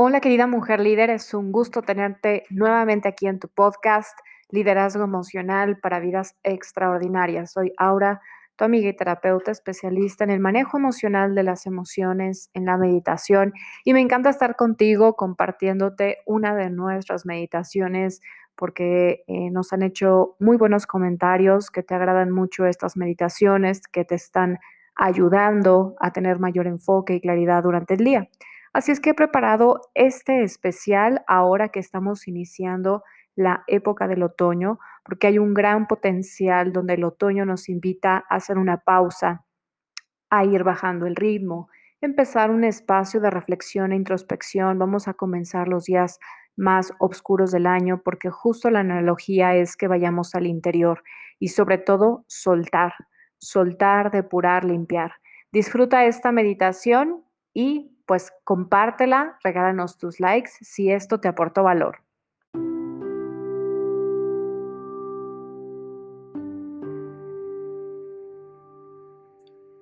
Hola querida mujer líder, es un gusto tenerte nuevamente aquí en tu podcast Liderazgo Emocional para Vidas Extraordinarias. Soy Aura, tu amiga y terapeuta especialista en el manejo emocional de las emociones, en la meditación y me encanta estar contigo compartiéndote una de nuestras meditaciones porque eh, nos han hecho muy buenos comentarios, que te agradan mucho estas meditaciones, que te están ayudando a tener mayor enfoque y claridad durante el día. Así es que he preparado este especial ahora que estamos iniciando la época del otoño, porque hay un gran potencial donde el otoño nos invita a hacer una pausa, a ir bajando el ritmo, empezar un espacio de reflexión e introspección. Vamos a comenzar los días más oscuros del año porque justo la analogía es que vayamos al interior y sobre todo soltar, soltar, depurar, limpiar. Disfruta esta meditación y pues compártela, regálanos tus likes si esto te aportó valor.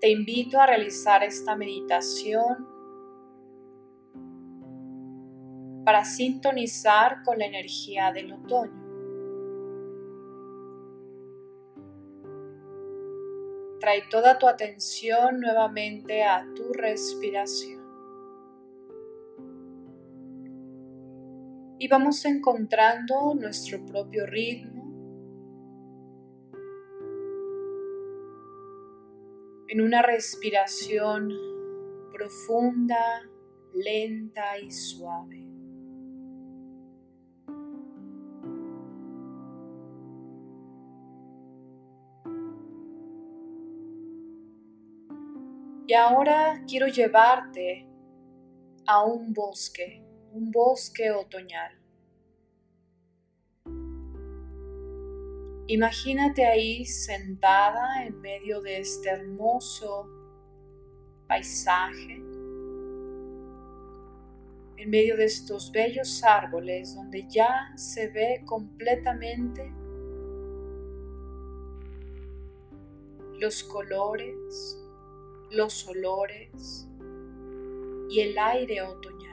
Te invito a realizar esta meditación para sintonizar con la energía del otoño. Trae toda tu atención nuevamente a tu respiración. Y vamos encontrando nuestro propio ritmo en una respiración profunda, lenta y suave. Y ahora quiero llevarte a un bosque, un bosque otoñal. Imagínate ahí sentada en medio de este hermoso paisaje, en medio de estos bellos árboles donde ya se ve completamente los colores, los olores y el aire otoñal.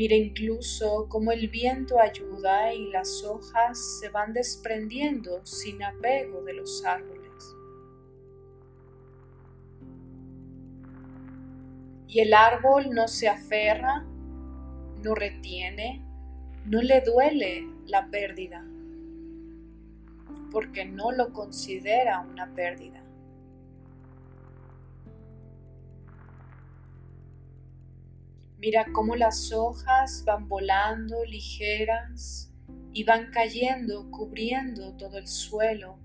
Mira incluso cómo el viento ayuda y las hojas se van desprendiendo sin apego de los árboles. Y el árbol no se aferra, no retiene, no le duele la pérdida porque no lo considera una pérdida. Mira cómo las hojas van volando ligeras y van cayendo, cubriendo todo el suelo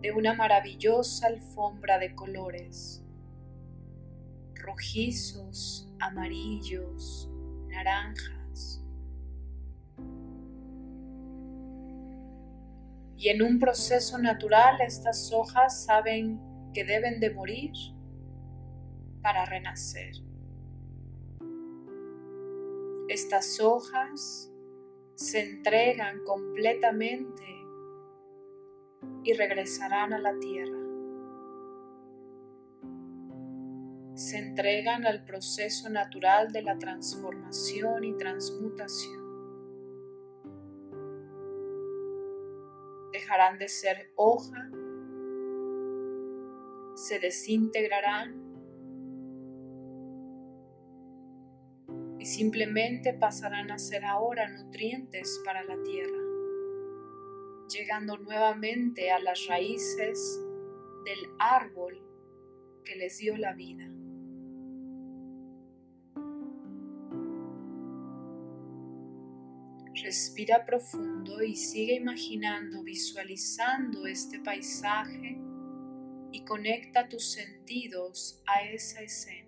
de una maravillosa alfombra de colores, rojizos, amarillos, naranjas Y en un proceso natural estas hojas saben que deben de morir para renacer. Estas hojas se entregan completamente y regresarán a la tierra. Se entregan al proceso natural de la transformación y transmutación. dejarán de ser hoja, se desintegrarán simplemente pasarán a ser ahora nutrientes para la tierra, llegando nuevamente a las raíces del árbol que les dio la vida. Respira profundo y sigue imaginando, visualizando este paisaje y conecta tus sentidos a esa escena.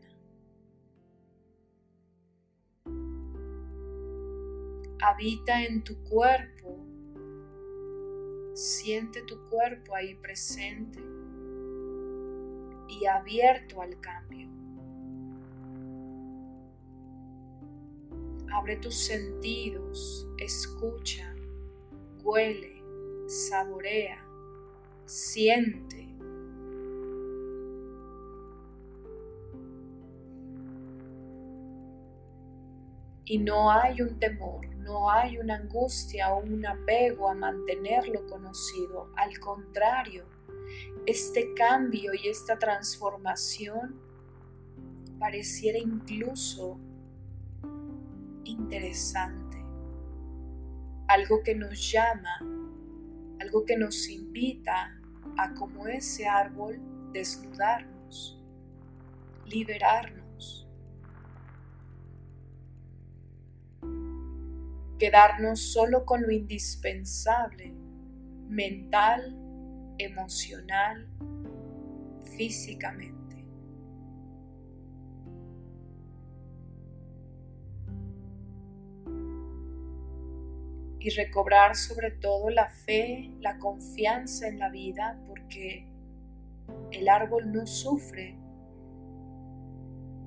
Habita en tu cuerpo, siente tu cuerpo ahí presente y abierto al cambio. Abre tus sentidos, escucha, huele, saborea, siente Y no hay un temor, no hay una angustia o un apego a mantener lo conocido. Al contrario, este cambio y esta transformación pareciera incluso interesante. Algo que nos llama, algo que nos invita a como ese árbol desnudarnos, liberarnos, quedarnos solo con lo indispensable, mental, emocional, físicamente. y recobrar sobre todo la fe, la confianza en la vida, porque el árbol no sufre.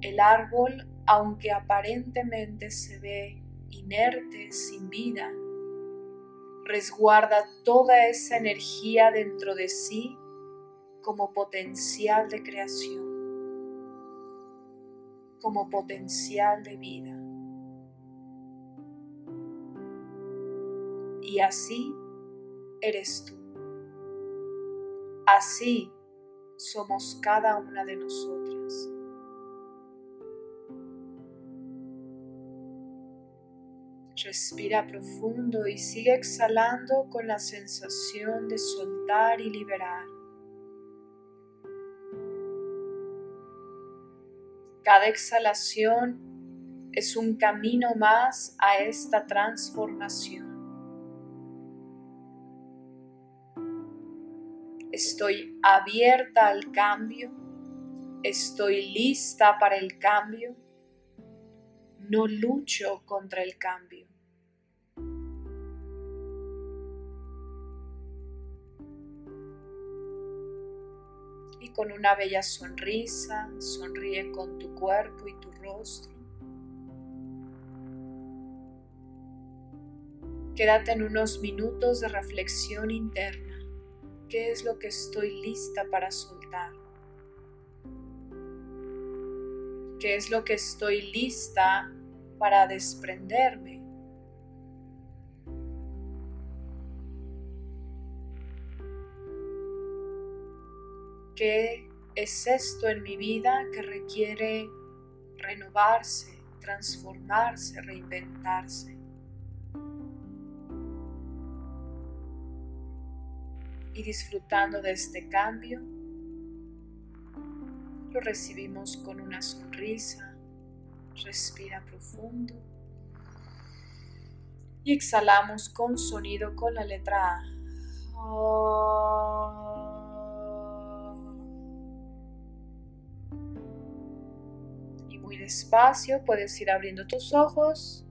El árbol, aunque aparentemente se ve inerte, sin vida, resguarda toda esa energía dentro de sí como potencial de creación, como potencial de vida. y así eres tú. Así somos cada una de nosotras. Respira profundo y sigue exhalando con la sensación de soltar y liberar. Cada exhalación es un camino más a esta transformación. Estoy abierta al cambio. Estoy lista para el cambio. No lucho contra el cambio. Y con una bella sonrisa, sonríe con tu cuerpo y tu rostro. Quédate en unos minutos de reflexión interna qué es lo que estoy lista para soltar. ¿Qué es lo que estoy lista para desprenderme? ¿Qué es esto en mi vida que requiere renovarse, transformarse, reinventarse? y disfrutando de este cambio, lo recibimos con una sonrisa, respira profundo y exhalamos con sonido con la letra A. Y muy despacio puedes ir abriendo tus ojos